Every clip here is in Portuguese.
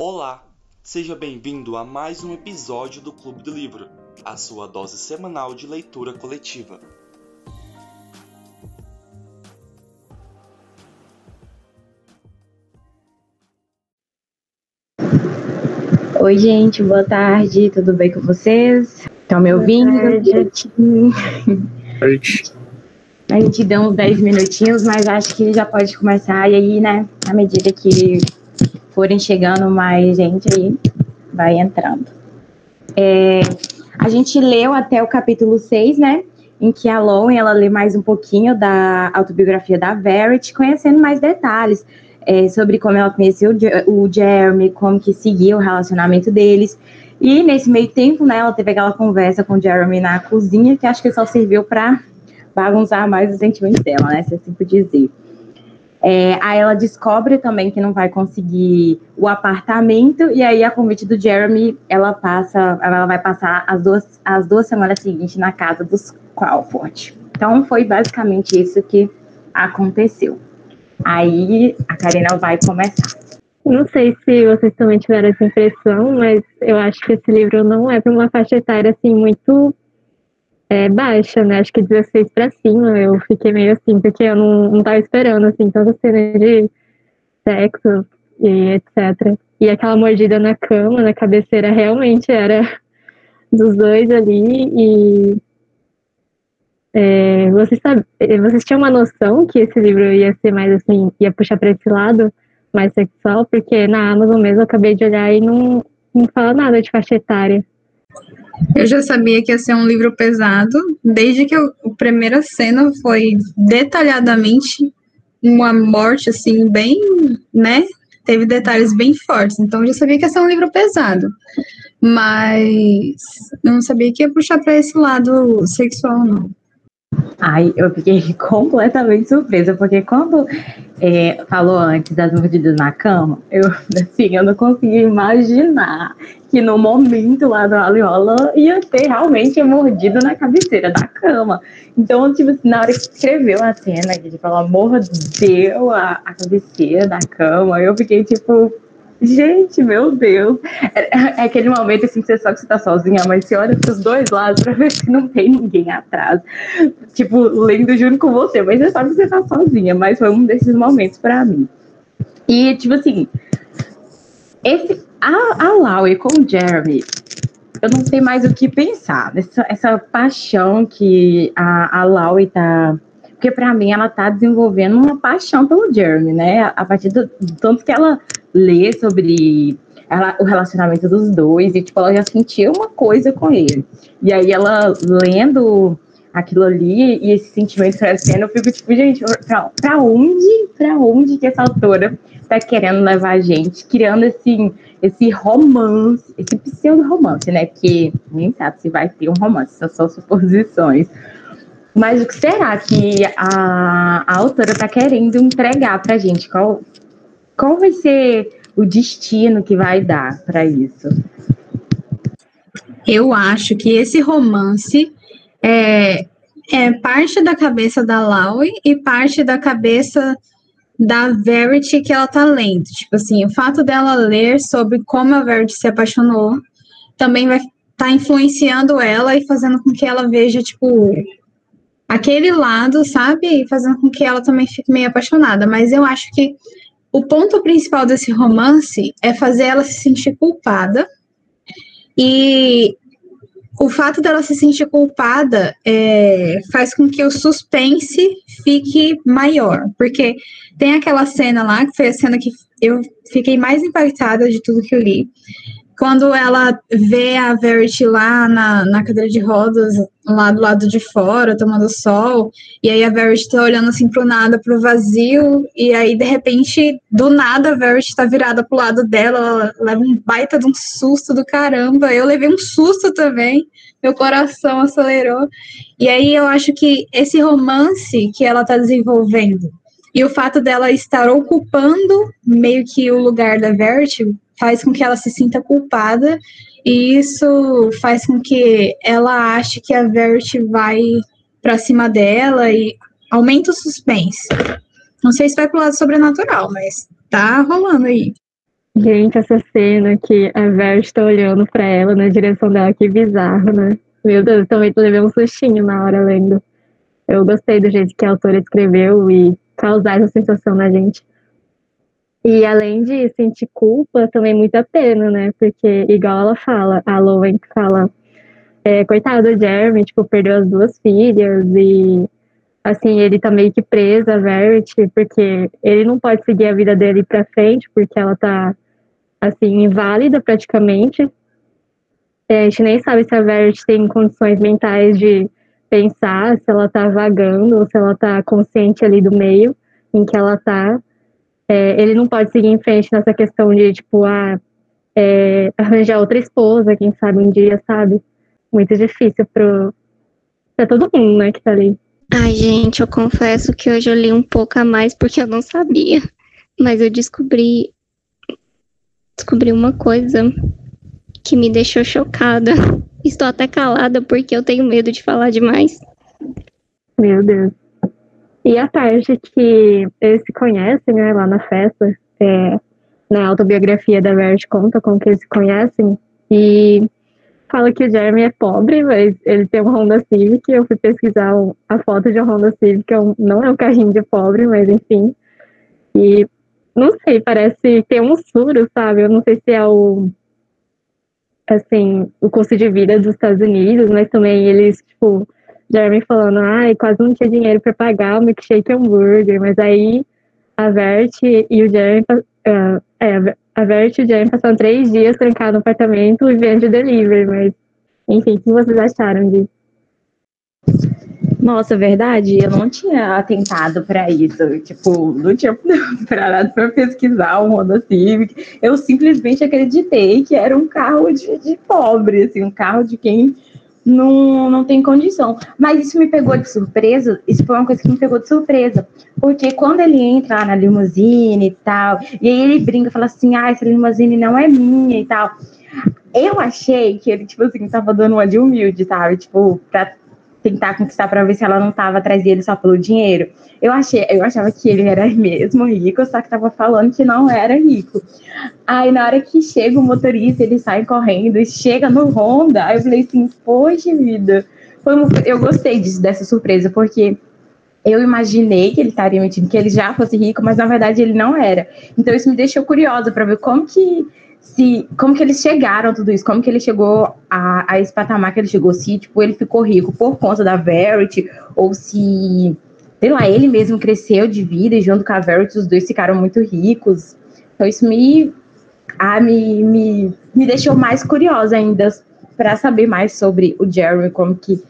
Olá, seja bem-vindo a mais um episódio do Clube do Livro, a sua dose semanal de leitura coletiva. Oi, gente, boa tarde, tudo bem com vocês? Estão me ouvindo? A gente deu uns 10 minutinhos, mas acho que já pode começar. E aí, né, à medida que forem chegando mais gente aí, vai entrando. É, a gente leu até o capítulo 6, né? Em que a Lowen, ela lê mais um pouquinho da autobiografia da Verity, conhecendo mais detalhes é, sobre como ela conheceu o Jeremy, como que seguia o relacionamento deles. E nesse meio tempo, né, ela teve aquela conversa com o Jeremy na cozinha, que acho que só serviu para bagunçar mais os sentimentos dela, né, se assim por dizer. É, aí ela descobre também que não vai conseguir o apartamento, e aí a convite do Jeremy, ela passa, ela vai passar as duas, as duas semanas seguintes na casa dos Crawford. Então foi basicamente isso que aconteceu. Aí a Karina vai começar. Não sei se vocês também tiveram essa impressão, mas eu acho que esse livro não é para uma faixa etária assim muito é, baixa, né? Acho que 16 para cima. Eu fiquei meio assim, porque eu não, não tava esperando assim tanta cena de sexo e etc. E aquela mordida na cama, na cabeceira, realmente era dos dois ali. E é, vocês, sabe, vocês tinham uma noção que esse livro ia ser mais assim, ia puxar para esse lado mais sexual? Porque na Amazon mesmo eu acabei de olhar e não, não fala nada de faixa etária. Eu já sabia que ia ser um livro pesado, desde que a primeira cena foi detalhadamente uma morte, assim, bem, né? Teve detalhes bem fortes, então eu já sabia que ia ser um livro pesado. Mas eu não sabia que ia puxar para esse lado sexual, não. Ai, eu fiquei completamente surpresa, porque quando é, falou antes das mordidas na cama, eu, assim, eu não conseguia imaginar que no momento lá da Aliola ia ter realmente mordido na cabeceira da cama. Então, tipo na hora que escreveu a cena, que tipo, ela mordeu a, a cabeceira da cama, eu fiquei tipo, Gente, meu Deus. É, é, aquele momento assim que você sabe que você tá sozinha, mas você olha pros dois lados pra ver se não tem ninguém atrás. Tipo, lendo junto com você, mas você sabe que você tá sozinha. Mas foi um desses momentos pra mim. E, tipo assim, esse, a, a Laue com o Jeremy, eu não sei mais o que pensar. Essa, essa paixão que a, a Laue tá porque para mim ela tá desenvolvendo uma paixão pelo Jeremy, né? A partir do, tanto que ela lê sobre ela, o relacionamento dos dois e tipo ela já sentia uma coisa com ele. E aí ela lendo aquilo ali e esse sentimento crescendo, eu fico tipo, gente, pra, pra onde, pra onde que essa autora tá querendo levar a gente, criando assim, esse romance, esse pseudo-romance, né? Que nem sabe se vai ter um romance, são só suposições. Mas o que será que a, a autora está querendo entregar para a gente? Qual, qual vai ser o destino que vai dar para isso? Eu acho que esse romance é, é parte da cabeça da Laue e parte da cabeça da Verity que ela tá lendo. Tipo assim, o fato dela ler sobre como a Verity se apaixonou também vai estar tá influenciando ela e fazendo com que ela veja, tipo, aquele lado, sabe? Fazendo com que ela também fique meio apaixonada. Mas eu acho que o ponto principal desse romance é fazer ela se sentir culpada. E o fato dela se sentir culpada é, faz com que o suspense fique maior. Porque tem aquela cena lá, que foi a cena que eu fiquei mais impactada de tudo que eu li, quando ela vê a Verity lá na, na cadeira de rodas, lá do lado de fora, tomando sol, e aí a Verity tá olhando assim pro nada, pro vazio, e aí de repente, do nada, a Verity tá virada pro lado dela, ela leva um baita de um susto do caramba. Eu levei um susto também, meu coração acelerou. E aí eu acho que esse romance que ela tá desenvolvendo, e o fato dela estar ocupando meio que o lugar da Verity faz com que ela se sinta culpada e isso faz com que ela ache que a Verity vai para cima dela e aumenta o suspense. Não sei se vai pro lado sobrenatural, mas tá rolando aí. Gente, essa cena que a Ver está olhando para ela na direção dela, que bizarro, né? Meu Deus, também levei um sustinho na hora lendo. Eu gostei do jeito que a autora escreveu e causar essa sensação na gente. E além de sentir culpa, também muita pena, né? Porque, igual ela fala, a Lowen fala, é, coitado do Jeremy, tipo, perdeu as duas filhas e, assim, ele tá meio que preso a Verity, porque ele não pode seguir a vida dele pra frente, porque ela tá, assim, inválida praticamente. É, a gente nem sabe se a Verity tem condições mentais de pensar, se ela tá vagando ou se ela tá consciente ali do meio em que ela tá. É, ele não pode seguir em frente nessa questão de, tipo, ah, é, arranjar outra esposa, quem sabe um dia, sabe? Muito difícil pro, pra todo mundo, né, que tá ali. Ai, gente, eu confesso que hoje eu li um pouco a mais porque eu não sabia. Mas eu descobri. Descobri uma coisa que me deixou chocada. Estou até calada porque eu tenho medo de falar demais. Meu Deus. E a parte que eles se conhecem, né, lá na festa, é, na autobiografia da Vert conta como que eles se conhecem, e fala que o Jeremy é pobre, mas ele tem um Honda Civic, eu fui pesquisar a foto de um Honda Civic, é não é um carrinho de pobre, mas enfim, e não sei, parece ter um suro, sabe, eu não sei se é o assim, o custo de vida dos Estados Unidos, mas também eles, tipo, Jeremy falando, ai, quase não tinha dinheiro para pagar o milkshake hambúrguer, mas aí a Vert e o Jeremy, uh, é, a e o Jeremy passaram três dias trancados no apartamento e vendo delivery, mas, enfim, o que vocês acharam disso? Nossa, verdade, eu não tinha atentado para isso. Tipo, não tinha parado para pesquisar o Honda Civic. Eu simplesmente acreditei que era um carro de, de pobre, assim, um carro de quem não, não tem condição. Mas isso me pegou de surpresa, isso foi uma coisa que me pegou de surpresa. Porque quando ele entra na limusine e tal, e aí ele brinca fala assim, ah, essa limusine não é minha e tal. Eu achei que ele, tipo assim, tava dando uma de humilde, sabe? Tipo, pra tentar conquistar para ver se ela não estava atrás dele só pelo dinheiro. Eu achei, eu achava que ele era mesmo rico, só que tava falando que não era rico. Aí na hora que chega o motorista, ele sai correndo e chega no Honda. Aí eu falei assim, poxa vida. Foi eu gostei disso, dessa surpresa, porque eu imaginei que ele estaria mentindo que ele já fosse rico, mas na verdade ele não era. Então isso me deixou curiosa para ver como que se como que eles chegaram a tudo isso, como que ele chegou a, a esse patamar que ele chegou, se tipo, ele ficou rico por conta da Verity, ou se, sei lá, ele mesmo cresceu de vida e junto com a Verity os dois ficaram muito ricos. Então isso me, ah, me, me, me deixou mais curiosa ainda para saber mais sobre o Jeremy, como que,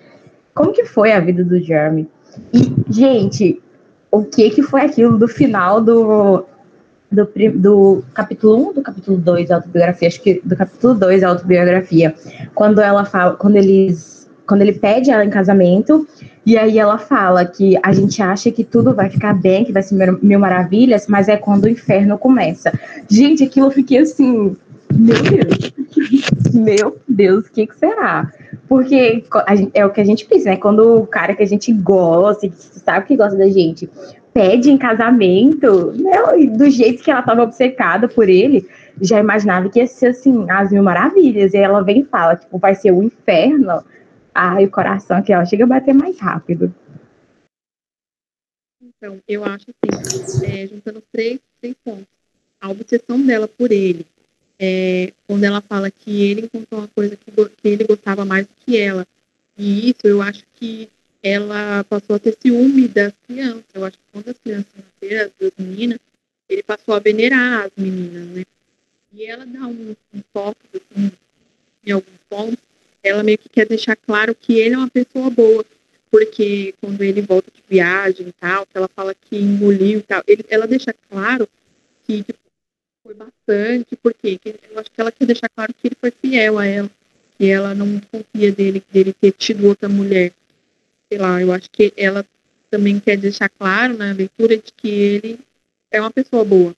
como que foi a vida do Jeremy. E, gente, o que que foi aquilo do final do do, do capítulo 1 do capítulo 2 da autobiografia, acho que do capítulo 2 da autobiografia, quando ela fala, quando eles, quando ele pede ela em casamento, e aí ela fala que a gente acha que tudo vai ficar bem, que vai ser mil maravilhas, mas é quando o inferno começa. Gente, aquilo eu fiquei assim, meu Deus, meu Deus, o que, que será? Porque é o que a gente pensa, né? Quando o cara que a gente gosta, que sabe que gosta da gente, pede em casamento, né? do jeito que ela estava obcecada por ele, já imaginava que ia ser assim, as mil maravilhas. E ela vem e fala, tipo, vai ser o inferno. Ai, o coração aqui, ó, chega a bater mais rápido. Então, eu acho assim, é, juntando três, três pontos. A obsessão dela por ele, é, quando ela fala que ele encontrou uma coisa que, que ele gostava mais do que ela. E isso eu acho que ela passou a ter ciúme das crianças. Eu acho que quando as crianças nasceram, as duas meninas, ele passou a venerar as meninas, né? E ela dá um, um toque, assim, em alguns pontos, ela meio que quer deixar claro que ele é uma pessoa boa, porque quando ele volta de viagem e tal, ela fala que engoliu e tal, ele, ela deixa claro que tipo, foi bastante, porque eu acho que ela quer deixar claro que ele foi fiel a ela, que ela não confia dele, dele ter tido outra mulher sei lá, eu acho que ela também quer deixar claro na leitura de que ele é uma pessoa boa.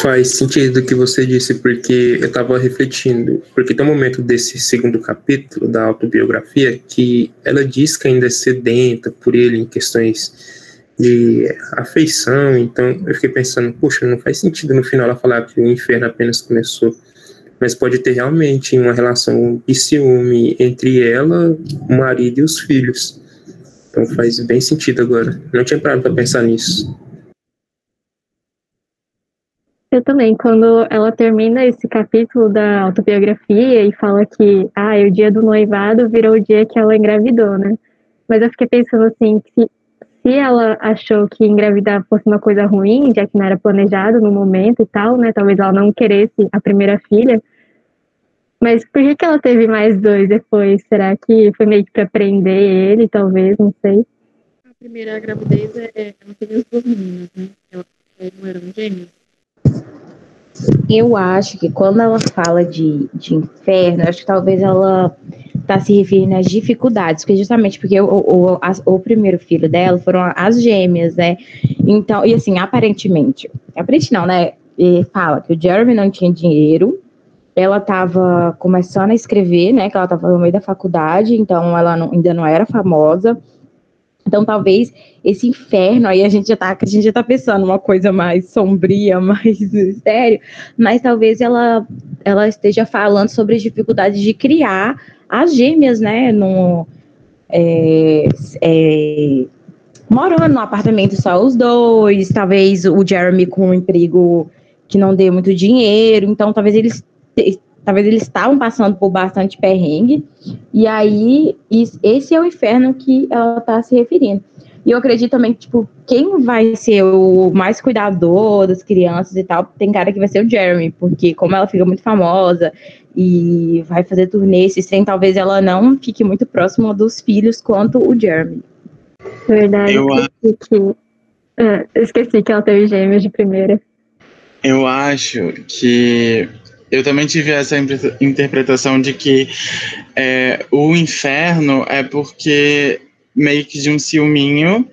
Faz sentido o que você disse, porque eu estava refletindo, porque tem um momento desse segundo capítulo da autobiografia que ela diz que ainda é sedenta por ele em questões de afeição. Então eu fiquei pensando, poxa, não faz sentido no final ela falar que o inferno apenas começou. Mas pode ter realmente uma relação de ciúme entre ela, o marido e os filhos. Então faz bem sentido agora. Não tinha parado para pensar nisso. Eu também, quando ela termina esse capítulo da autobiografia e fala que ah, o dia do noivado virou o dia que ela engravidou, né? Mas eu fiquei pensando assim, que se ela achou que engravidar fosse uma coisa ruim, já que não era planejado no momento e tal, né? Talvez ela não queresse a primeira filha. Mas por que, que ela teve mais dois depois? Será que foi meio que pra prender ele, talvez? Não sei. A primeira gravidez é, é ela teve as duas meninas, né? Ela, não eram gêmeos. Eu acho que quando ela fala de, de inferno, acho que talvez ela está se referindo às dificuldades, porque justamente porque o, o, a, o primeiro filho dela foram as gêmeas, né? Então, e assim, aparentemente, aparentemente não, né? E fala que o Jeremy não tinha dinheiro, ela estava começando a escrever, né? Que ela estava no meio da faculdade, então ela não, ainda não era famosa. Então, talvez esse inferno, aí a gente já tá, já tá pensando uma coisa mais sombria, mais sério, mas talvez ela, ela esteja falando sobre as dificuldades de criar as gêmeas, né, no, é, é, morando no apartamento só os dois, talvez o Jeremy com um emprego que não dê muito dinheiro, então talvez eles talvez eles estavam passando por bastante perrengue, e aí esse é o inferno que ela está se referindo. E eu acredito também que, tipo, quem vai ser o mais cuidador das crianças e tal, tem cara que vai ser o Jeremy, porque como ela fica muito famosa e vai fazer turnê, esse trem, talvez ela não fique muito próxima dos filhos quanto o Jeremy. Verdade, eu esqueci que, ah, esqueci que ela teve gêmeos de primeira. Eu acho que eu também tive essa interpretação de que é, o inferno é porque meio que de um ciúminho,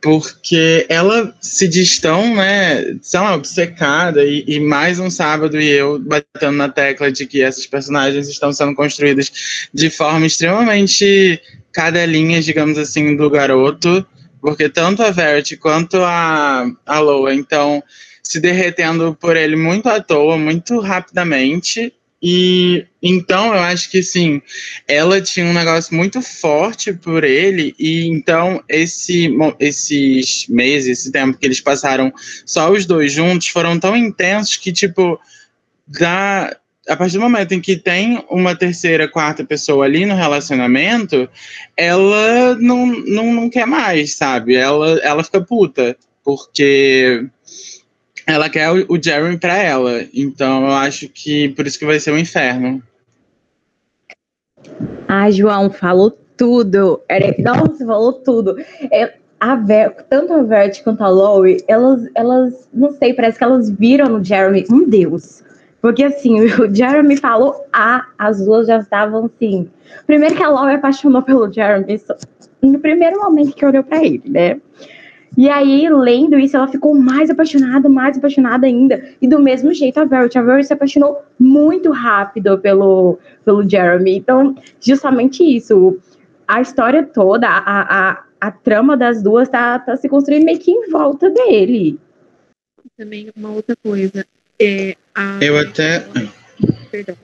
porque ela se diz tão, né, sei obcecada, e, e, mais um sábado e eu batendo na tecla de que essas personagens estão sendo construídas de forma extremamente cadelinhas, digamos assim, do garoto, porque tanto a Verity quanto a, a Loa, então se derretendo por ele muito à toa, muito rapidamente. E então eu acho que sim, ela tinha um negócio muito forte por ele, e então esse, esses meses, esse tempo que eles passaram só os dois juntos foram tão intensos que, tipo, da, a partir do momento em que tem uma terceira, quarta pessoa ali no relacionamento, ela não, não, não quer mais, sabe? Ela, ela fica puta, porque ela quer o, Jeremy para ela. Então eu acho que por isso que vai ser um inferno. Ah, João, falou tudo. Nossa, falou tudo. É, a Ver, tanto a Vert quanto a Lori, elas, elas, não sei, parece que elas viram no Jeremy um deus. Porque assim, o Jeremy falou A, as duas já estavam assim. Primeiro que a Lori apaixonou pelo Jeremy no primeiro momento que olhou para ele, né? E aí, lendo isso, ela ficou mais apaixonada, mais apaixonada ainda. E do mesmo jeito a Verity. A Verity se apaixonou muito rápido pelo, pelo Jeremy. Então, justamente isso. A história toda, a, a, a trama das duas tá, tá se construindo meio que em volta dele. Também uma outra coisa. É, a... Eu até. Perdão.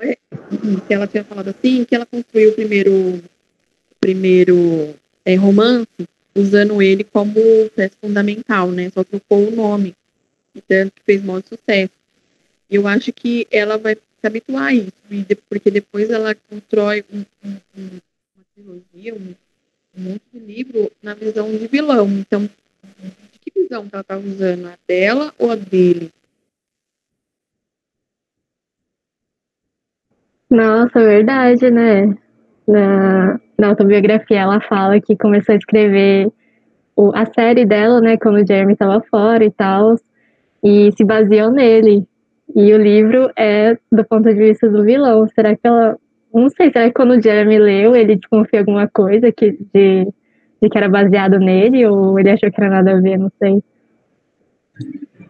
É, que ela tinha falado assim, que ela construiu o primeiro, primeiro é, romance usando ele como peça fundamental, né? Só trocou o nome, tanto que fez muito sucesso. Eu acho que ela vai se habituar a isso, porque depois ela constrói um, um, uma trilogia, um, um monte de livro na visão de vilão. Então, de que visão que ela está usando? A dela ou a dele? Nossa, verdade, né? Na, na autobiografia ela fala que começou a escrever o, a série dela, né, quando o Jeremy estava fora e tal, e se baseou nele. E o livro é do ponto de vista do vilão. Será que ela. Não sei, será que quando o Jeremy leu, ele desconfiou alguma coisa que, de, de que era baseado nele, ou ele achou que era nada a ver, não sei.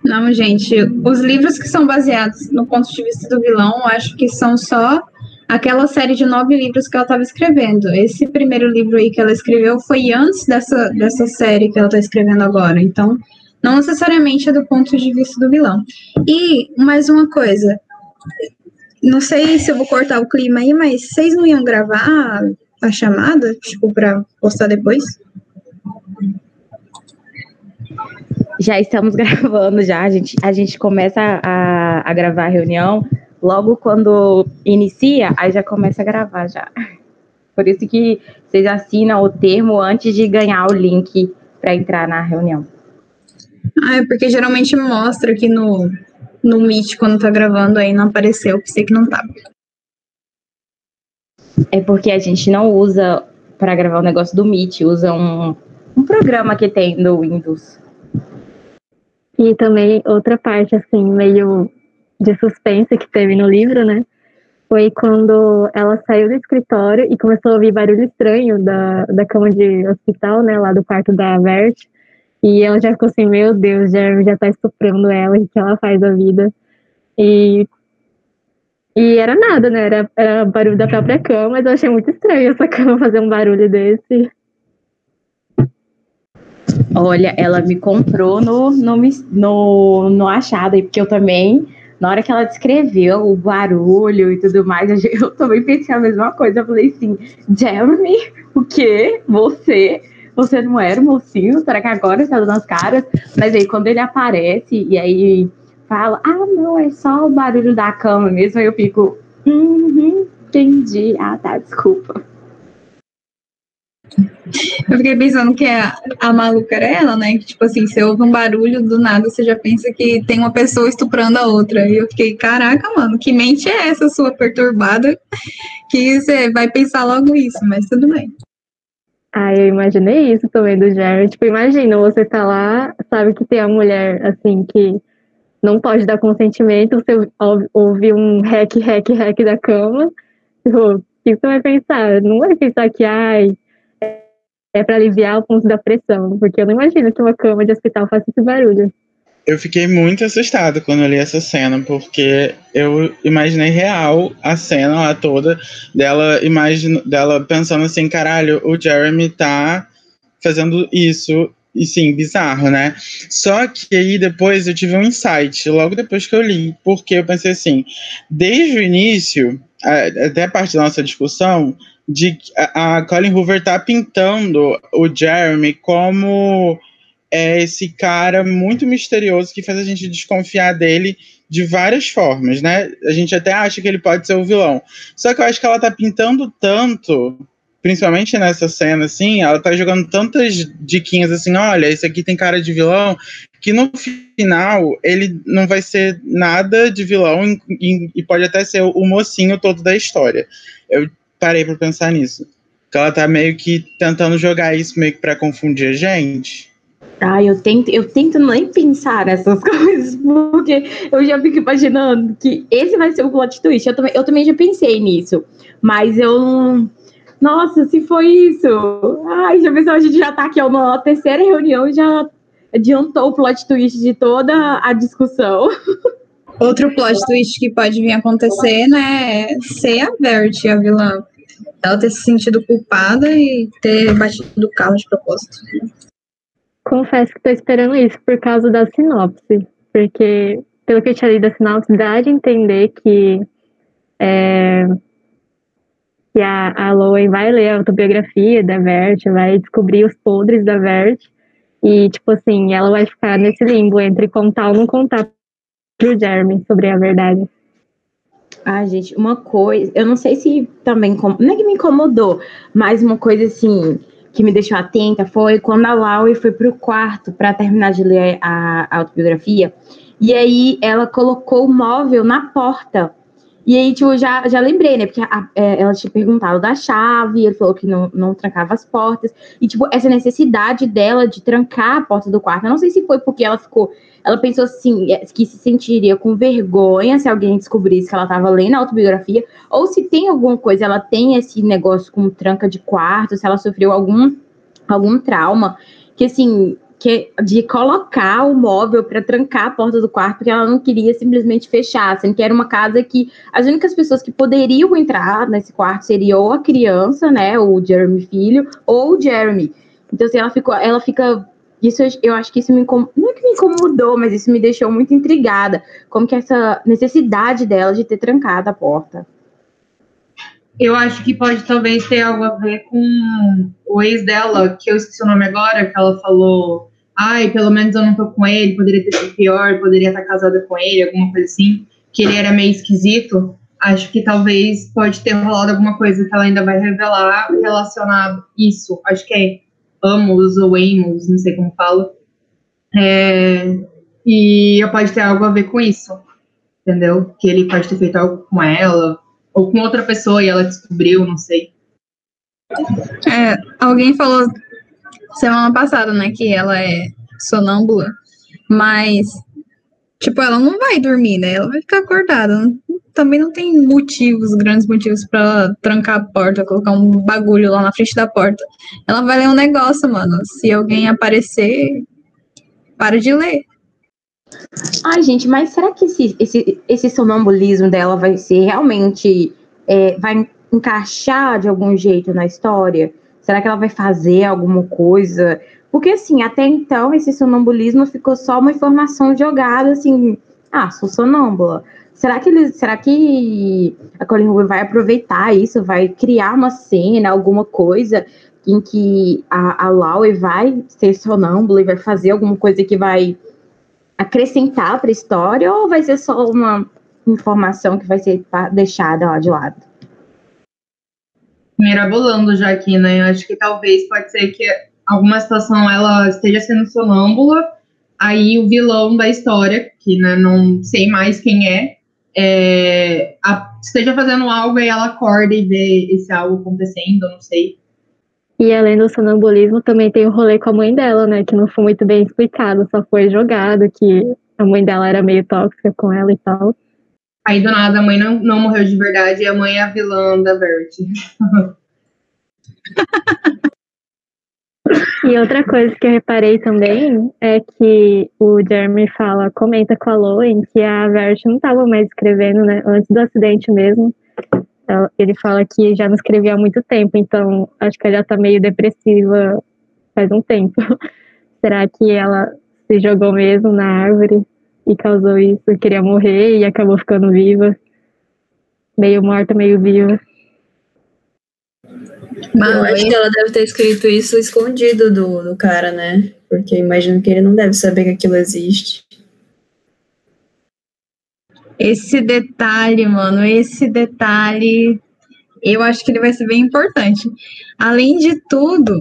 Não, gente, os livros que são baseados no ponto de vista do vilão, acho que são só aquela série de nove livros que ela estava escrevendo. Esse primeiro livro aí que ela escreveu foi antes dessa, dessa série que ela está escrevendo agora. Então, não necessariamente é do ponto de vista do vilão. E mais uma coisa, não sei se eu vou cortar o clima aí, mas vocês não iam gravar a chamada, tipo, para postar depois? Já estamos gravando, já. A gente, a gente começa a, a gravar a reunião logo quando inicia, aí já começa a gravar já. Por isso que vocês assinam o termo antes de ganhar o link para entrar na reunião. Ah, é porque geralmente mostra aqui no, no Meet quando tá gravando, aí não apareceu, pensei que não tava. É porque a gente não usa para gravar o negócio do Meet, usa um, um programa que tem do Windows. E também outra parte, assim, meio de suspense que teve no livro, né? Foi quando ela saiu do escritório e começou a ouvir barulho estranho da, da cama de hospital, né? Lá do quarto da Vert. E ela já ficou assim, meu Deus, já, já tá estuprando ela, o que ela faz da vida. E, e era nada, né? Era, era barulho da própria cama, mas eu achei muito estranho essa cama fazer um barulho desse. Olha, ela me comprou no, no, no, no achado, porque eu também, na hora que ela descreveu o barulho e tudo mais, eu também pensei a mesma coisa. Eu falei assim, Jeremy, o quê? Você? você não era mocinho? Será que agora está dando as caras? Mas aí quando ele aparece e aí fala, ah, não, é só o barulho da cama mesmo, aí eu fico, uhum, entendi. Ah, tá, desculpa. Eu fiquei pensando que a, a maluca era ela, né? Que, tipo assim, você ouve um barulho do nada, você já pensa que tem uma pessoa estuprando a outra. E eu fiquei, caraca, mano, que mente é essa sua perturbada? Que você vai pensar logo isso, mas tudo bem. Ah, eu imaginei isso também do Jerry. Tipo, imagina, você tá lá, sabe que tem a mulher, assim, que não pode dar consentimento, você ouve um hack, hack, hack da cama. Tipo, o que você vai pensar? Não vai pensar que, ai, é para aliviar o ponto da pressão, porque eu não imagino que uma cama de hospital faça esse barulho. Eu fiquei muito assustado quando eu li essa cena, porque eu imaginei real a cena lá toda dela, imagine, dela pensando assim, caralho, o Jeremy tá fazendo isso, e sim, bizarro, né? Só que aí depois eu tive um insight, logo depois que eu li, porque eu pensei assim, desde o início, até a parte da nossa discussão, de a Colin Hoover tá pintando o Jeremy como é esse cara muito misterioso que faz a gente desconfiar dele de várias formas, né? A gente até acha que ele pode ser o vilão. Só que eu acho que ela tá pintando tanto, principalmente nessa cena, assim, ela tá jogando tantas diquinhas assim, olha, esse aqui tem cara de vilão, que no final ele não vai ser nada de vilão e, e, pode até ser o mocinho todo da história. Eu parei para pensar nisso. Que ela tá meio que tentando jogar isso meio que pra confundir a gente. Ah, eu tento, eu tento nem pensar nessas coisas, porque eu já fico imaginando que esse vai ser o plot twist. Eu também, eu também já pensei nisso, mas eu Nossa, se foi isso! Ai, já pensou, a gente já tá aqui ó, na terceira reunião já adiantou o plot twist de toda a discussão. Outro plot twist que pode vir acontecer, né, é ser a Verity, a vilã. Ela ter se sentido culpada e ter batido o carro de propósito. Confesso que estou esperando isso por causa da sinopse, porque pelo que eu tinha lido da sinopse, dá de entender que, é, que a, a Lowen vai ler a autobiografia da Vert, vai descobrir os podres da Vert, e, tipo assim, ela vai ficar nesse limbo entre contar ou não contar pro Jeremy sobre a verdade. Ah, gente, uma coisa, eu não sei se também, não é que me incomodou, mas uma coisa assim, que me deixou atenta foi quando a Laurie foi para o quarto para terminar de ler a, a, autobiografia. E aí ela colocou o móvel na porta. E aí, tipo, já, já lembrei, né? Porque a, é, ela tinha perguntado da chave, ele falou que não, não trancava as portas. E, tipo, essa necessidade dela de trancar a porta do quarto. Eu não sei se foi porque ela ficou ela pensou assim, é, que se sentiria com vergonha se alguém descobrisse que ela estava lendo a autobiografia, ou se tem alguma coisa, ela tem esse negócio com tranca de quarto, se ela sofreu algum, algum trauma, que assim, que, de colocar o móvel para trancar a porta do quarto, porque ela não queria simplesmente fechar, sendo que era uma casa que as únicas pessoas que poderiam entrar nesse quarto seria ou a criança, né, o Jeremy filho, ou o Jeremy. Então, assim, ela ficou, ela fica isso eu acho que isso me não é que me incomodou, mas isso me deixou muito intrigada, como que essa necessidade dela de ter trancado a porta. Eu acho que pode talvez ter algo a ver com o ex dela, que eu esqueci o nome agora, que ela falou, ai, pelo menos eu não tô com ele, poderia ter sido pior, poderia estar casada com ele, alguma coisa assim, que ele era meio esquisito. Acho que talvez pode ter rolado alguma coisa que ela ainda vai revelar relacionado isso. Acho que é Amos ou Amos, não sei como falo. É, e pode ter algo a ver com isso, entendeu? Que ele pode ter feito algo com ela, ou com outra pessoa e ela descobriu, não sei. É, alguém falou semana passada, né, que ela é sonâmbula, mas, tipo, ela não vai dormir, né? Ela vai ficar acordada também não tem motivos, grandes motivos para trancar a porta, colocar um bagulho lá na frente da porta. Ela vai ler um negócio, mano. Se alguém aparecer, para de ler. Ai, gente, mas será que esse, esse, esse sonambulismo dela vai ser realmente. É, vai encaixar de algum jeito na história? Será que ela vai fazer alguma coisa? Porque, assim, até então, esse sonambulismo ficou só uma informação jogada, assim. Ah, sou sonâmbula. Será que eles, será que a Colin Hoover vai aproveitar isso, vai criar uma cena, alguma coisa em que a, a Laue vai ser sonâmbula e vai fazer alguma coisa que vai acrescentar para a história ou vai ser só uma informação que vai ser deixada lá de lado? Mirabolando já aqui, né? Acho que talvez pode ser que alguma situação ela esteja sendo sonâmbula, aí o vilão da história, que né, não sei mais quem é, é, a, esteja fazendo algo e ela acorda e vê esse algo acontecendo, não sei. E além do sonambulismo, também tem o rolê com a mãe dela, né? Que não foi muito bem explicado, só foi jogado que a mãe dela era meio tóxica com ela e tal. Aí do nada a mãe não, não morreu de verdade e a mãe é a vilã da Vert. E outra coisa que eu reparei também é que o Jeremy fala, comenta com a Loen que a Vert não estava mais escrevendo, né? Antes do acidente mesmo. Ele fala que já não escrevia há muito tempo, então acho que ela já tá meio depressiva faz um tempo. Será que ela se jogou mesmo na árvore e causou isso? Queria morrer e acabou ficando viva. Meio morta, meio viva. Mas eu acho que ela deve ter escrito isso escondido do, do cara, né? Porque imagino que ele não deve saber que aquilo existe. Esse detalhe, mano, esse detalhe, eu acho que ele vai ser bem importante. Além de tudo,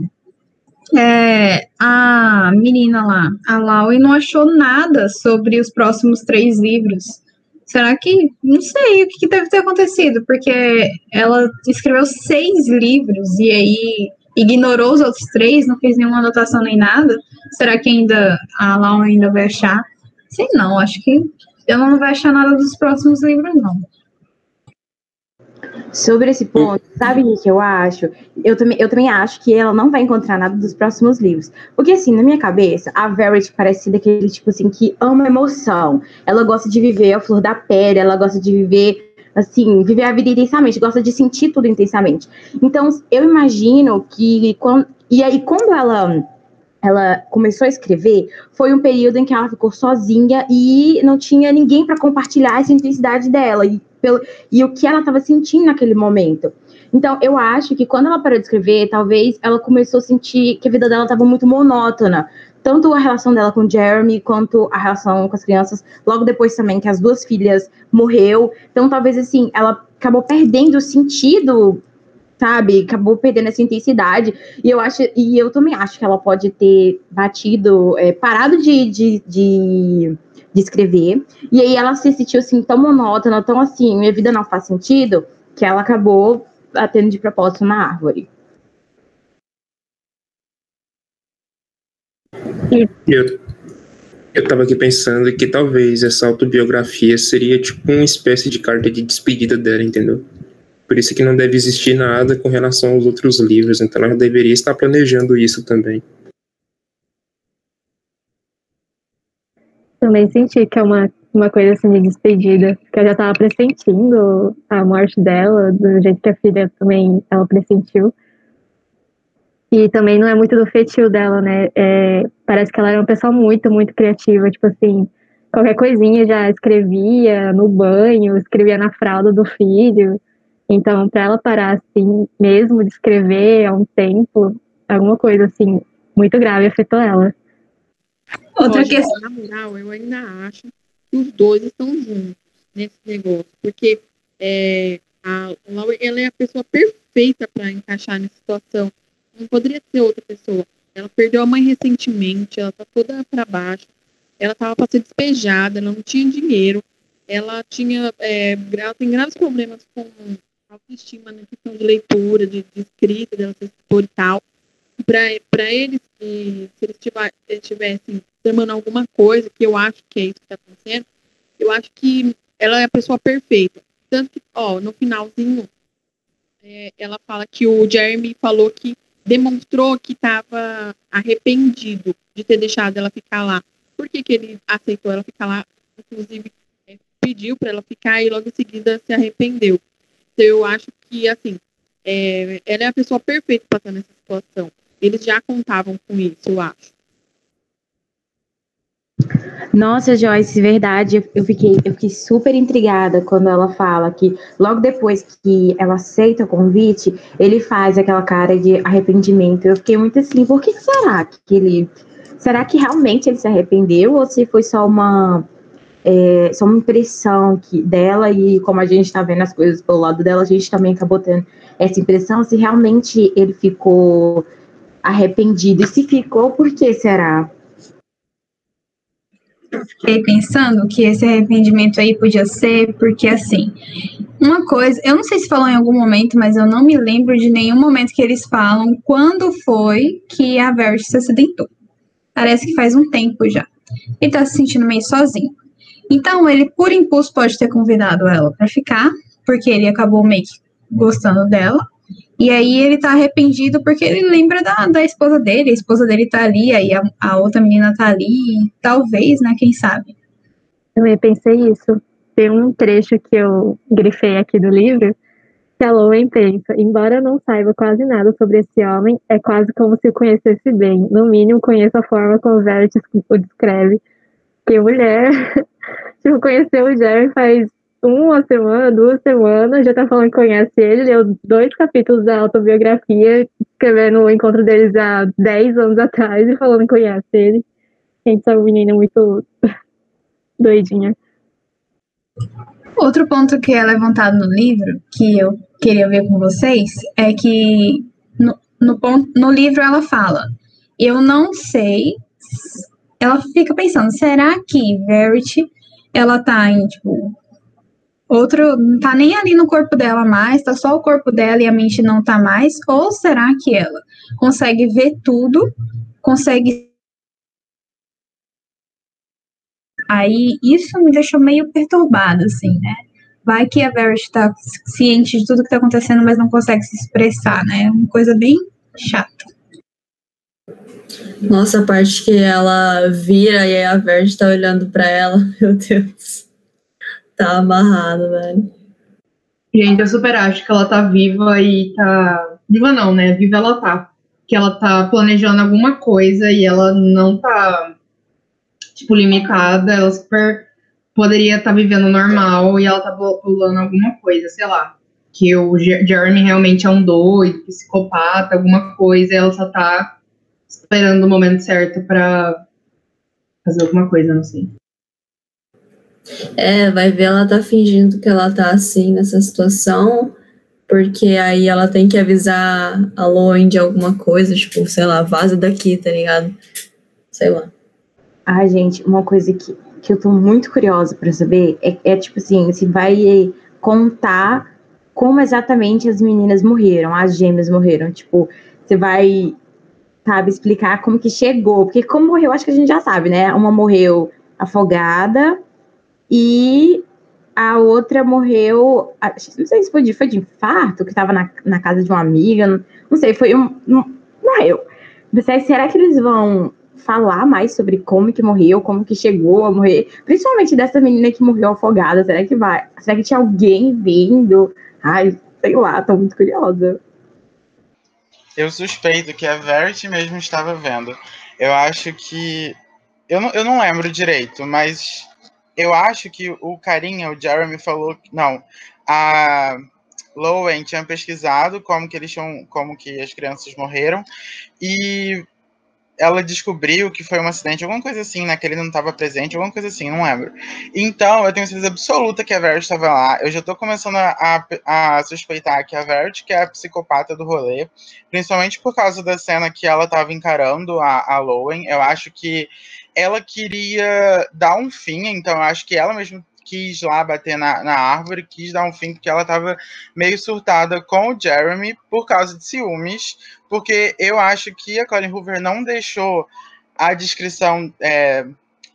é, a menina lá, a Laui, não achou nada sobre os próximos três livros. Será que. Não sei o que, deve ter acontecido, porque ela escreveu seis livros e aí ignorou os outros três, não fez nenhuma anotação nem nada. Será que ainda a Lau ainda vai achar? Sei não, acho que ela não vai achar nada dos próximos livros, não. Sobre esse ponto, sabe o que eu acho? Eu também, eu também acho que ela não vai encontrar nada dos próximos livros. Porque, assim, na minha cabeça, a Verity parece daquele tipo assim que ama emoção. Ela gosta de viver a flor da pele, ela gosta de viver, assim, viver a vida intensamente, gosta de sentir tudo intensamente. Então, eu imagino que. Quando, e aí, quando ela ela começou a escrever, foi um período em que ela ficou sozinha e não tinha ninguém para compartilhar essa intensidade dela. E pelo, e o que ela estava sentindo naquele momento. Então, eu acho que quando ela parou de escrever, talvez ela começou a sentir que a vida dela estava muito monótona. Tanto a relação dela com Jeremy, quanto a relação com as crianças. Logo depois também que as duas filhas morreu. Então, talvez assim, ela acabou perdendo o sentido, sabe? Acabou perdendo essa intensidade. E eu acho, e eu também acho que ela pode ter batido, é, parado de, de, de de escrever. E aí ela se sentiu assim tão monótona, tão assim, minha vida não faz sentido, que ela acabou batendo de propósito na árvore. Eu, eu tava aqui pensando que talvez essa autobiografia seria tipo uma espécie de carta de despedida dela, entendeu? Por isso que não deve existir nada com relação aos outros livros, então ela deveria estar planejando isso também. Também senti que é uma, uma coisa assim de despedida, que eu já tava pressentindo a morte dela, do jeito que a filha também ela pressentiu. E também não é muito do feitio dela, né? É, parece que ela era uma pessoa muito, muito criativa. Tipo assim, qualquer coisinha já escrevia no banho, escrevia na fralda do filho. Então, para ela parar assim, mesmo de escrever há um tempo, alguma coisa assim, muito grave afetou ela. Outra questão. Na moral, eu ainda acho que os dois estão juntos nesse negócio, porque é, a Laura, ela é a pessoa perfeita para encaixar nessa situação não poderia ser outra pessoa. Ela perdeu a mãe recentemente, ela tá toda para baixo, ela tava para ser despejada, ela não tinha dinheiro, ela tinha, é, ela tem graves problemas com autoestima na questão de leitura, de, de escrita, dela ser escritora e tal. Para eles, se eles estivessem tramando alguma coisa, que eu acho que é isso que está acontecendo, eu acho que ela é a pessoa perfeita. Tanto que, ó, no finalzinho, é, ela fala que o Jeremy falou que demonstrou que estava arrependido de ter deixado ela ficar lá. Por que, que ele aceitou ela ficar lá? Inclusive, é, pediu para ela ficar e logo em seguida se arrependeu. Então, eu acho que, assim, é, ela é a pessoa perfeita para estar nessa situação. Eles já contavam com isso, eu acho. Nossa, Joyce, verdade, eu fiquei, eu fiquei super intrigada quando ela fala que logo depois que ela aceita o convite, ele faz aquela cara de arrependimento. Eu fiquei muito assim, por que será que ele. Será que realmente ele se arrependeu ou se foi só uma. É, só uma impressão que, dela e como a gente está vendo as coisas pelo lado dela, a gente também acabou tendo essa impressão, se realmente ele ficou arrependido. E se ficou, por que será? fiquei pensando que esse arrependimento aí podia ser porque, assim, uma coisa, eu não sei se falou em algum momento, mas eu não me lembro de nenhum momento que eles falam quando foi que a Verity se acidentou. Parece que faz um tempo já. Ele tá se sentindo meio sozinho. Então, ele, por impulso, pode ter convidado ela para ficar, porque ele acabou meio que gostando dela. E aí ele tá arrependido porque ele lembra da, da esposa dele, a esposa dele tá ali, aí a, a outra menina tá ali, talvez, né, quem sabe. Também pensei isso. Tem um trecho que eu grifei aqui do livro, que a Lowen pensa, embora eu não saiba quase nada sobre esse homem, é quase como se o conhecesse bem. No mínimo, conheço a forma como o Verity o descreve. Que mulher, tipo, conheceu o Jerry faz uma semana, duas semanas, já tá falando que conhece ele, leu dois capítulos da autobiografia, escrevendo o encontro deles há 10 anos atrás e falando que conhece ele. Gente, essa menina muito doidinha. Outro ponto que é levantado no livro, que eu queria ver com vocês, é que no, no, ponto, no livro ela fala, eu não sei, ela fica pensando, será que Verity, ela tá em, tipo, outro não tá nem ali no corpo dela mais, tá só o corpo dela e a mente não tá mais? Ou será que ela consegue ver tudo, consegue. Aí isso me deixou meio perturbada, assim, né? Vai que a Verity tá ciente de tudo que tá acontecendo, mas não consegue se expressar, né? Uma coisa bem chata. Nossa, a parte que ela vira e a Verity tá olhando para ela, meu Deus. Tá amarrado, velho. Gente, eu super acho que ela tá viva e tá. Viva não, né? Viva ela tá. Que ela tá planejando alguma coisa e ela não tá, tipo, limitada. Ela super poderia estar tá vivendo normal e ela tá pulando alguma coisa, sei lá. Que o Jeremy realmente é um doido, psicopata, alguma coisa, e ela só tá esperando o momento certo para fazer alguma coisa, não sei. É, vai ver, ela tá fingindo que ela tá assim nessa situação, porque aí ela tem que avisar a Loen de alguma coisa, tipo, sei lá, vaza daqui, tá ligado? Sei lá. Ah, gente, uma coisa que, que eu tô muito curiosa para saber é, é, tipo assim, se vai contar como exatamente as meninas morreram, as gêmeas morreram. Tipo, você vai, sabe, explicar como que chegou. Porque como morreu, acho que a gente já sabe, né? Uma morreu afogada, e a outra morreu, não sei se foi de, foi de infarto, que estava na, na casa de uma amiga, não, não sei, foi um, um morreu. Mas será que eles vão falar mais sobre como que morreu, como que chegou a morrer, principalmente dessa menina que morreu afogada. Será que vai? Será que tinha alguém vindo? Ai, sei lá, tô muito curiosa. Eu suspeito que a Verity mesmo estava vendo. Eu acho que. Eu não, eu não lembro direito, mas eu acho que o carinha, o Jeremy, falou. Não, a Lowen tinha pesquisado como que eles tinham, como que as crianças morreram e ela descobriu que foi um acidente, alguma coisa assim, né? Que ele não estava presente, alguma coisa assim, não lembro. Então, eu tenho certeza absoluta que a Verity estava lá. Eu já estou começando a, a, a, suspeitar que a Verity que é a psicopata do rolê, principalmente por causa da cena que ela estava encarando a, a Lowen. Eu acho que ela queria dar um fim, então acho que ela mesma quis lá bater na, na árvore, quis dar um fim, porque ela estava meio surtada com o Jeremy por causa de ciúmes, porque eu acho que a Colin Hoover não deixou a descrição, é,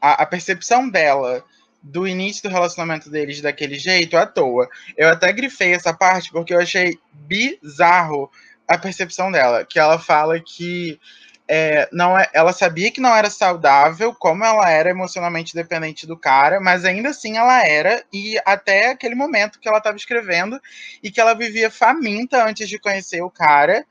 a, a percepção dela do início do relacionamento deles daquele jeito à toa. Eu até grifei essa parte porque eu achei bizarro a percepção dela, que ela fala que é, não é, ela sabia que não era saudável, como ela era emocionalmente dependente do cara, mas ainda assim ela era, e até aquele momento que ela estava escrevendo, e que ela vivia faminta antes de conhecer o cara,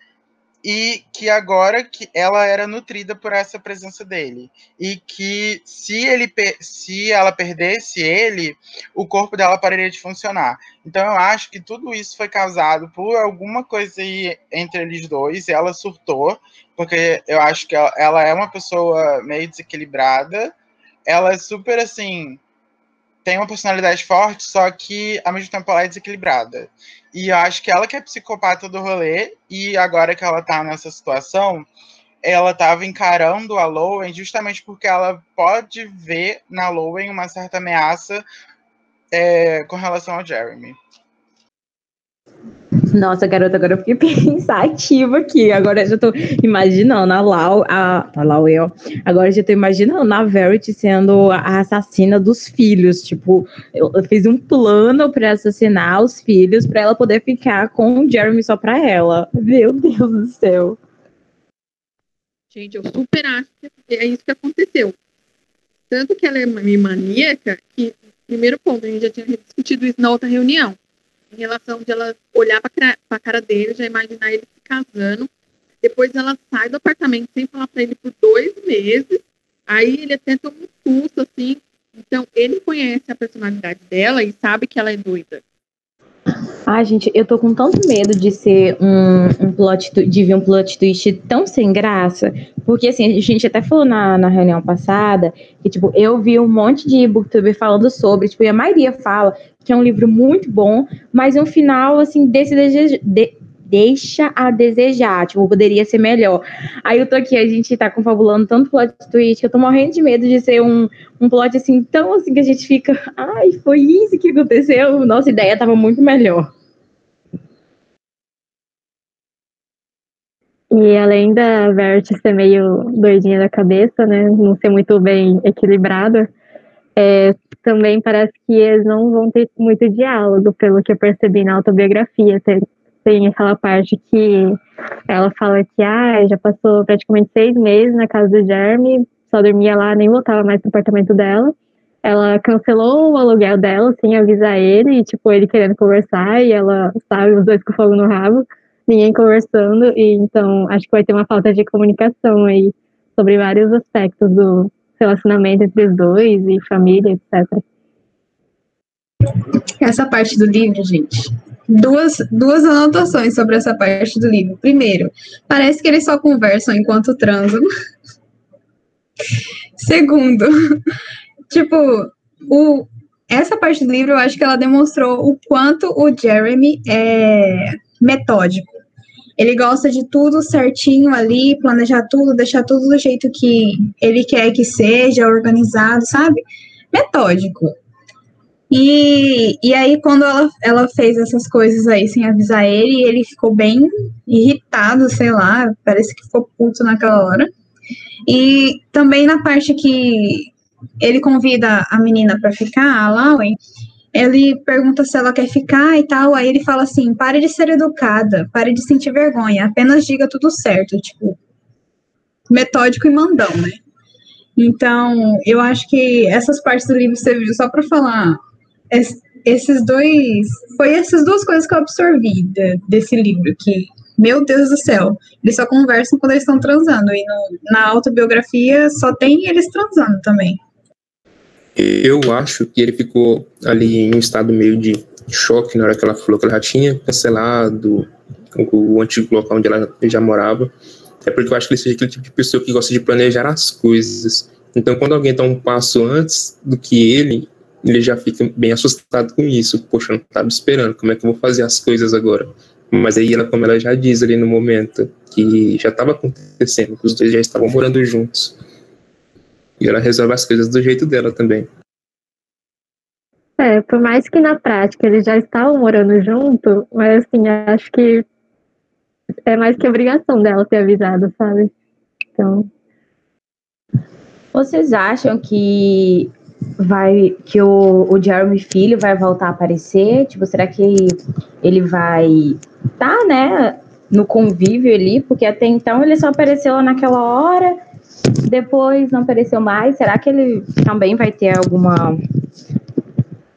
e que agora que ela era nutrida por essa presença dele. E que se ele se ela perdesse ele o corpo dela pararia de funcionar. Então eu acho que tudo isso foi causado por alguma coisa aí entre eles dois. Ela surtou porque eu acho que ela é uma pessoa meio desequilibrada. Ela é super assim tem uma personalidade forte, só que ao mesmo tempo ela é desequilibrada. E eu acho que ela que é psicopata do rolê, e agora que ela tá nessa situação, ela tava encarando a Lowen justamente porque ela pode ver na Lowen uma certa ameaça é, com relação ao Jeremy. Nossa, garota, agora eu fiquei pensativa aqui. Agora eu já tô imaginando a Lau, a, a Lau eu. Agora eu já tô imaginando a Verity sendo a assassina dos filhos. Tipo, eu, eu fiz um plano para assassinar os filhos para ela poder ficar com o Jeremy só pra ela. Meu Deus do céu. Gente, eu super acho que é isso que aconteceu. Tanto que ela é maníaca que, primeiro ponto, a gente já tinha discutido isso na outra reunião em relação de ela olhar para a cara dele, já imaginar ele se casando. Depois ela sai do apartamento sem falar para ele por dois meses. Aí ele até toma um susto, assim. Então ele conhece a personalidade dela e sabe que ela é doida. Ai, gente, eu tô com tanto medo de ser um, um plot de ver um plot twist tão sem graça. Porque assim, a gente até falou na, na reunião passada que, tipo, eu vi um monte de booktuber falando sobre, tipo, e a maioria fala que é um livro muito bom, mas um final, assim, desse de, deixa a desejar, tipo, poderia ser melhor. Aí eu tô aqui, a gente tá confabulando tanto plot twist que eu tô morrendo de medo de ser um, um plot assim, tão assim que a gente fica, ai, foi isso que aconteceu, nossa ideia tava muito melhor. E além da Vert ser meio doidinha da cabeça, né, não ser muito bem equilibrada, é, também parece que eles não vão ter muito diálogo, pelo que eu percebi na autobiografia. Tem, aquela parte que ela fala que ah, já passou praticamente seis meses na casa do Jeremy, só dormia lá, nem voltava mais pro apartamento dela. Ela cancelou o aluguel dela sem avisar ele, e, tipo, ele querendo conversar, e ela, sabe, os dois com fogo no rabo, ninguém conversando, e então acho que vai ter uma falta de comunicação aí sobre vários aspectos do relacionamento entre os dois e família, etc. Essa parte do livro, gente, duas, duas anotações sobre essa parte do livro. Primeiro, parece que eles só conversam enquanto transam. Segundo, tipo, o, essa parte do livro eu acho que ela demonstrou o quanto o Jeremy é metódico. Ele gosta de tudo certinho ali, planejar tudo, deixar tudo do jeito que ele quer que seja, organizado, sabe? Metódico. E, e aí, quando ela, ela fez essas coisas aí sem avisar ele, ele ficou bem irritado, sei lá, parece que ficou puto naquela hora. E também na parte que ele convida a menina para ficar, a Lauen, ele pergunta se ela quer ficar e tal, aí ele fala assim, pare de ser educada, pare de sentir vergonha, apenas diga tudo certo, tipo, metódico e mandão, né? Então, eu acho que essas partes do livro serviu só para falar. Es- Esses dois. Foi essas duas coisas que eu absorvi de- desse livro, que, meu Deus do céu, eles só conversam quando eles estão transando. E no- na autobiografia só tem eles transando também. Eu acho que ele ficou ali em um estado meio de choque na hora que ela falou que ela já tinha cancelado o, o antigo local onde ela já morava. É porque eu acho que ele seja aquele tipo de pessoa que gosta de planejar as coisas. Então, quando alguém dá um passo antes do que ele, ele já fica bem assustado com isso. Poxa, eu não estava esperando, como é que eu vou fazer as coisas agora? Mas aí, ela, como ela já diz ali no momento, que já estava acontecendo, que os dois já estavam morando juntos. E ela resolve as coisas do jeito dela também. É, por mais que na prática eles já estavam morando junto, mas assim, acho que é mais que obrigação dela ter avisado, sabe? Então, Vocês acham que vai que o, o Jeremy filho vai voltar a aparecer? Tipo, será que ele vai tá, né, no convívio ali? Porque até então ele só apareceu lá naquela hora, depois não apareceu mais. Será que ele também vai ter alguma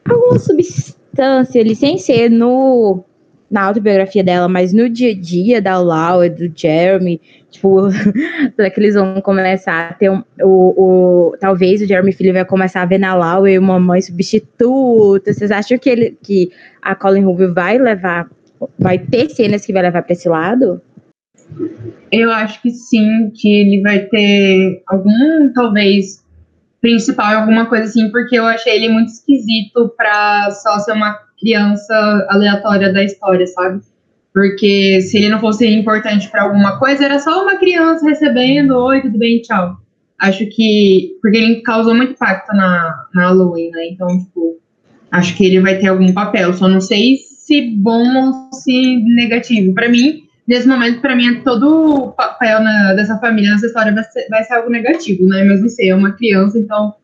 alguma substância ali, sem ser no na autobiografia dela, mas no dia a dia da Laura, do Jeremy, tipo, será que eles vão começar a ter um, o, o talvez o Jeremy Filho vai começar a ver na Laura uma mãe substituta. Vocês acham que ele que a Colin Rubio vai levar vai ter cenas que vai levar para esse lado? Eu acho que sim, que ele vai ter algum, talvez, principal, alguma coisa assim, porque eu achei ele muito esquisito pra só ser uma criança aleatória da história, sabe? Porque se ele não fosse importante pra alguma coisa, era só uma criança recebendo, oi, tudo bem, tchau. Acho que. Porque ele causou muito impacto na, na Halloween, né? Então, tipo, acho que ele vai ter algum papel. Só não sei se bom ou se negativo. Pra mim, nesse momento, pra mim, é todo o papel na- dessa família nessa história vai ser, vai ser algo negativo, né? Mas não sei, é uma criança, então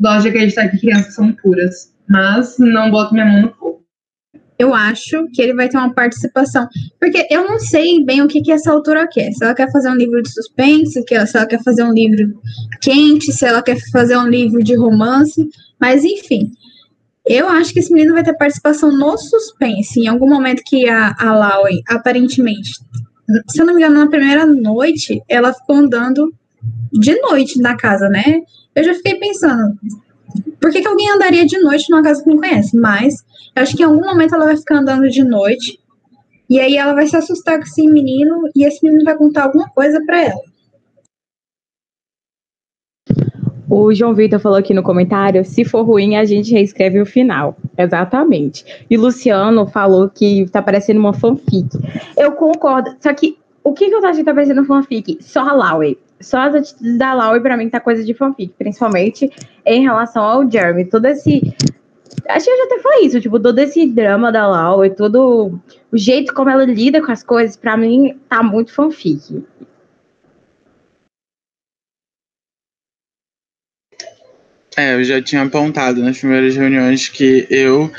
gosto de acreditar que crianças são puras. Mas não boto minha mão no fogo. Eu acho que ele vai ter uma participação. Porque eu não sei bem o que, que essa autora quer. Se ela quer fazer um livro de suspense, se ela quer fazer um livro quente, se ela quer fazer um livro de romance. Mas, enfim. Eu acho que esse menino vai ter participação no suspense. Em algum momento que a, a Laue, aparentemente, se eu não me engano, na primeira noite, ela ficou andando de noite na casa, né? Eu já fiquei pensando, por que, que alguém andaria de noite numa casa que não conhece? Mas eu acho que em algum momento ela vai ficar andando de noite. E aí ela vai se assustar com esse menino e esse menino vai contar alguma coisa pra ela. O João Vitor falou aqui no comentário: se for ruim, a gente reescreve o final. Exatamente. E Luciano falou que tá parecendo uma fanfic. Eu concordo. Só que o que, que eu achando que tá parecendo fanfic? Só a Laue. Só as atitudes da Laue, pra mim, tá coisa de fanfic. Principalmente em relação ao Jeremy. Todo esse. Acho que eu já até falei isso, tipo, todo esse drama da Laue, todo o jeito como ela lida com as coisas, pra mim, tá muito fanfic. É, eu já tinha apontado nas primeiras reuniões que eu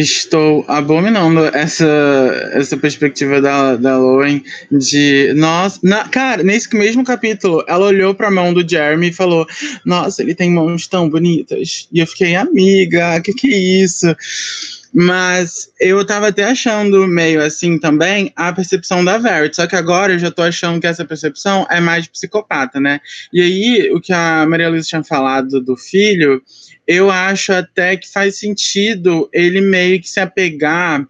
estou abominando essa, essa perspectiva da, da Loen de. Nossa, na, cara, nesse mesmo capítulo, ela olhou pra mão do Jeremy e falou: Nossa, ele tem mãos tão bonitas. E eu fiquei, amiga, que que é isso? Mas eu tava até achando meio assim também a percepção da Verity. Só que agora eu já tô achando que essa percepção é mais psicopata, né? E aí, o que a Maria Luísa tinha falado do filho, eu acho até que faz sentido ele meio que se apegar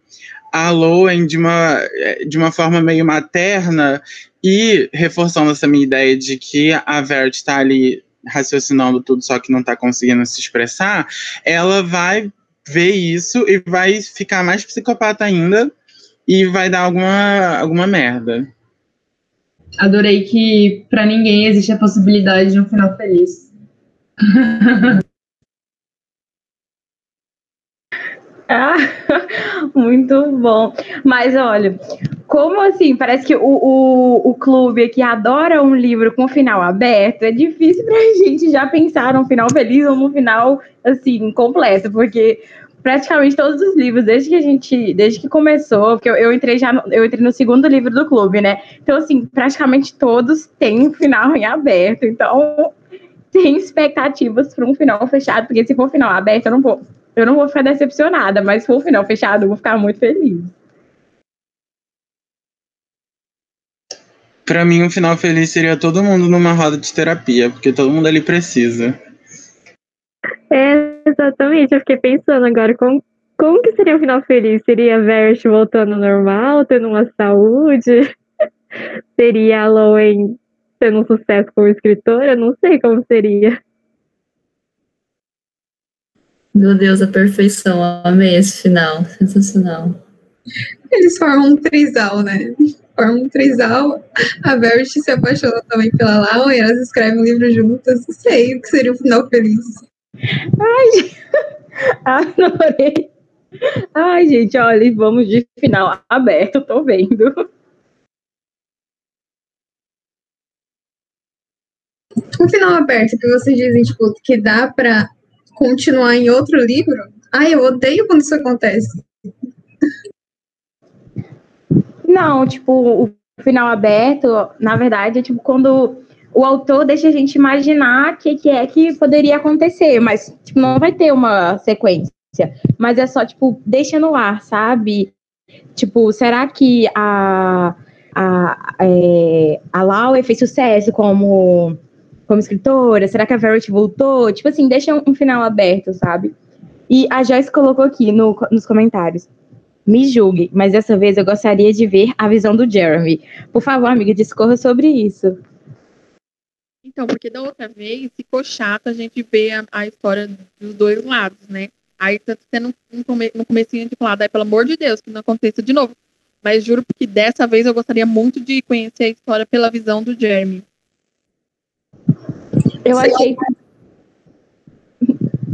a Loen de uma, de uma forma meio materna e reforçando essa minha ideia de que a Verity tá ali raciocinando tudo, só que não tá conseguindo se expressar, ela vai ver isso e vai ficar mais psicopata ainda e vai dar alguma, alguma merda. Adorei que pra ninguém existe a possibilidade de um final feliz. Ah, muito bom. Mas olha, como assim? Parece que o, o, o clube aqui adora um livro com final aberto. É difícil pra gente já pensar num final feliz ou num final assim, completo, porque praticamente todos os livros, desde que a gente, desde que começou, porque eu, eu entrei já, no, eu entrei no segundo livro do clube, né? Então, assim, praticamente todos têm um final em aberto. Então, tenho expectativas para um final fechado, porque se for um final aberto, eu não vou, eu não vou ficar decepcionada, mas se for um final fechado, eu vou ficar muito feliz. Pra mim, um final feliz seria todo mundo numa roda de terapia, porque todo mundo ali precisa. É, exatamente. Eu fiquei pensando agora como, como que seria um final feliz? Seria a Vert voltando ao normal, tendo uma saúde? seria a Loen tendo um sucesso como escritora? Não sei como seria. Meu Deus, a perfeição. Amei esse final. Sensacional. Eles formam um trisal, né? Formam um trisal. A Verity se apaixona também pela Lau e elas escrevem um livro juntas. Não sei o que seria um final feliz. Ai, adorei. Ai, gente, olha, vamos de final aberto, tô vendo. Um final aberto que vocês dizem, tipo, que dá pra continuar em outro livro. Ai, eu odeio quando isso acontece. Não, tipo, o final aberto, na verdade, é tipo quando o autor deixa a gente imaginar o que, que é que poderia acontecer, mas tipo, não vai ter uma sequência. Mas é só, tipo, deixa no ar, sabe? Tipo, será que a, a, é, a Laue fez sucesso como, como escritora? Será que a Verity voltou? Tipo assim, deixa um, final aberto, sabe? E a Joyce colocou aqui no, nos comentários. Me julgue, mas dessa vez eu gostaria de ver a visão do Jeremy. Por favor, amiga, discorra sobre isso. Então, porque da outra vez ficou chato a gente ver a, a história dos dois lados, né? Aí tá tendo um, come, no comecinho de falar, daí, pelo amor de Deus, que não aconteça de novo. Mas juro que dessa vez eu gostaria muito de conhecer a história pela visão do Jeremy. Eu achei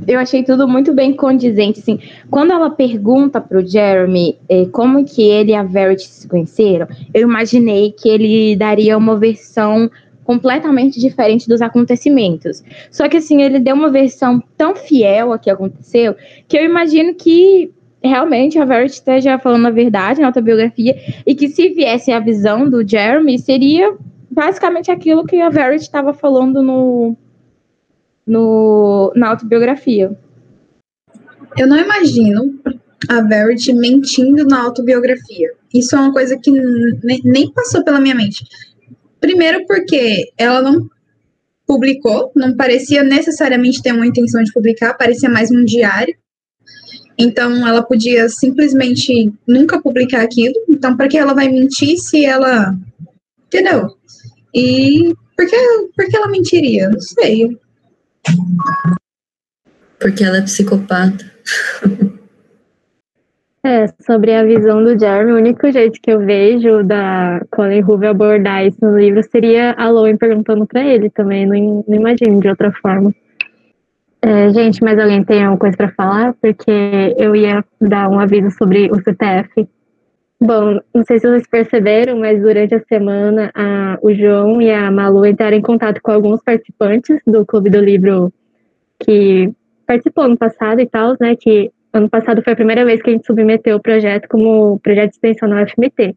eu achei tudo muito bem condizente, assim. Quando ela pergunta pro Jeremy eh, como que ele e a Verity se conheceram, eu imaginei que ele daria uma versão completamente diferente dos acontecimentos. Só que assim, ele deu uma versão tão fiel ao que aconteceu, que eu imagino que realmente a Verity esteja falando a verdade na autobiografia, e que se viesse a visão do Jeremy, seria basicamente aquilo que a Verity estava falando no, no, na autobiografia. Eu não imagino a Verity mentindo na autobiografia. Isso é uma coisa que nem passou pela minha mente. Primeiro, porque ela não publicou, não parecia necessariamente ter uma intenção de publicar, parecia mais um diário. Então, ela podia simplesmente nunca publicar aquilo. Então, para que ela vai mentir se ela. Entendeu? E por que, por que ela mentiria? Não sei. Porque ela é psicopata. É, sobre a visão do Jeremy, o único jeito que eu vejo da Colin Hoover abordar isso no livro seria a Lowen perguntando para ele também, não, não, imagino de outra forma. É, gente, mas alguém tem alguma coisa para falar? Porque eu ia dar um aviso sobre o CTF. Bom, não sei se vocês perceberam, mas durante a semana a, o João e a Malu entraram em contato com alguns participantes do Clube do Livro que participou no passado e tal, né? Que ano passado foi a primeira vez que a gente submeteu o projeto como projeto de extensão na UFMT.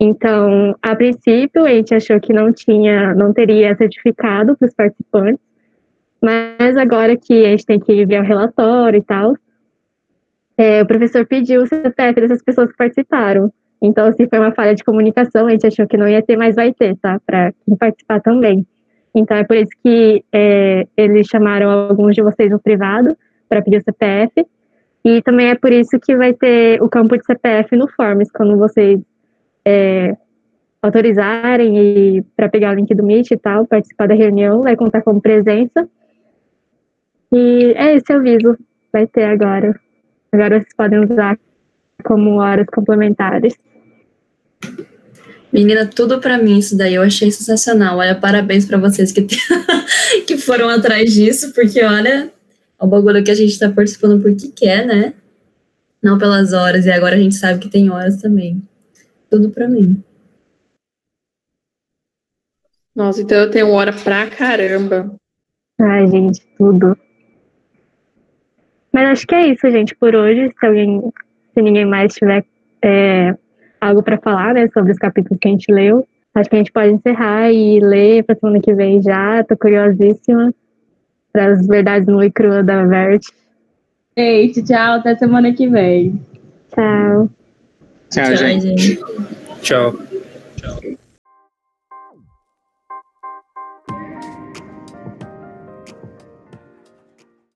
Então, a princípio, a gente achou que não tinha, não teria certificado para os participantes, mas agora que a gente tem que enviar o relatório e tal, é, o professor pediu o CPF dessas pessoas que participaram. Então, se foi uma falha de comunicação, a gente achou que não ia ter, mas vai ter, tá? Para participar também. Então, é por isso que é, eles chamaram alguns de vocês no privado para pedir o CPF. E também é por isso que vai ter o campo de CPF no Forms, quando vocês é, autorizarem e para pegar o link do Meet e tal, participar da reunião, vai contar como presença. E é esse aviso, vai ter agora. Agora vocês podem usar como horas complementares. Menina, tudo para mim isso daí eu achei sensacional. Olha, parabéns para vocês que, que foram atrás disso, porque olha, é um bagulho que a gente tá participando porque quer, né? Não pelas horas, e agora a gente sabe que tem horas também. Tudo para mim. Nossa, então eu tenho hora pra caramba. Ai, gente, tudo. Mas acho que é isso, gente, por hoje. Se alguém, se ninguém mais tiver é, algo para falar, né, sobre os capítulos que a gente leu, acho que a gente pode encerrar e ler para semana que vem já. Tô curiosíssima para as verdades no e crua da Vert. Gente, tchau, até semana que vem. Tchau. Tchau, gente. Tchau. Tchau.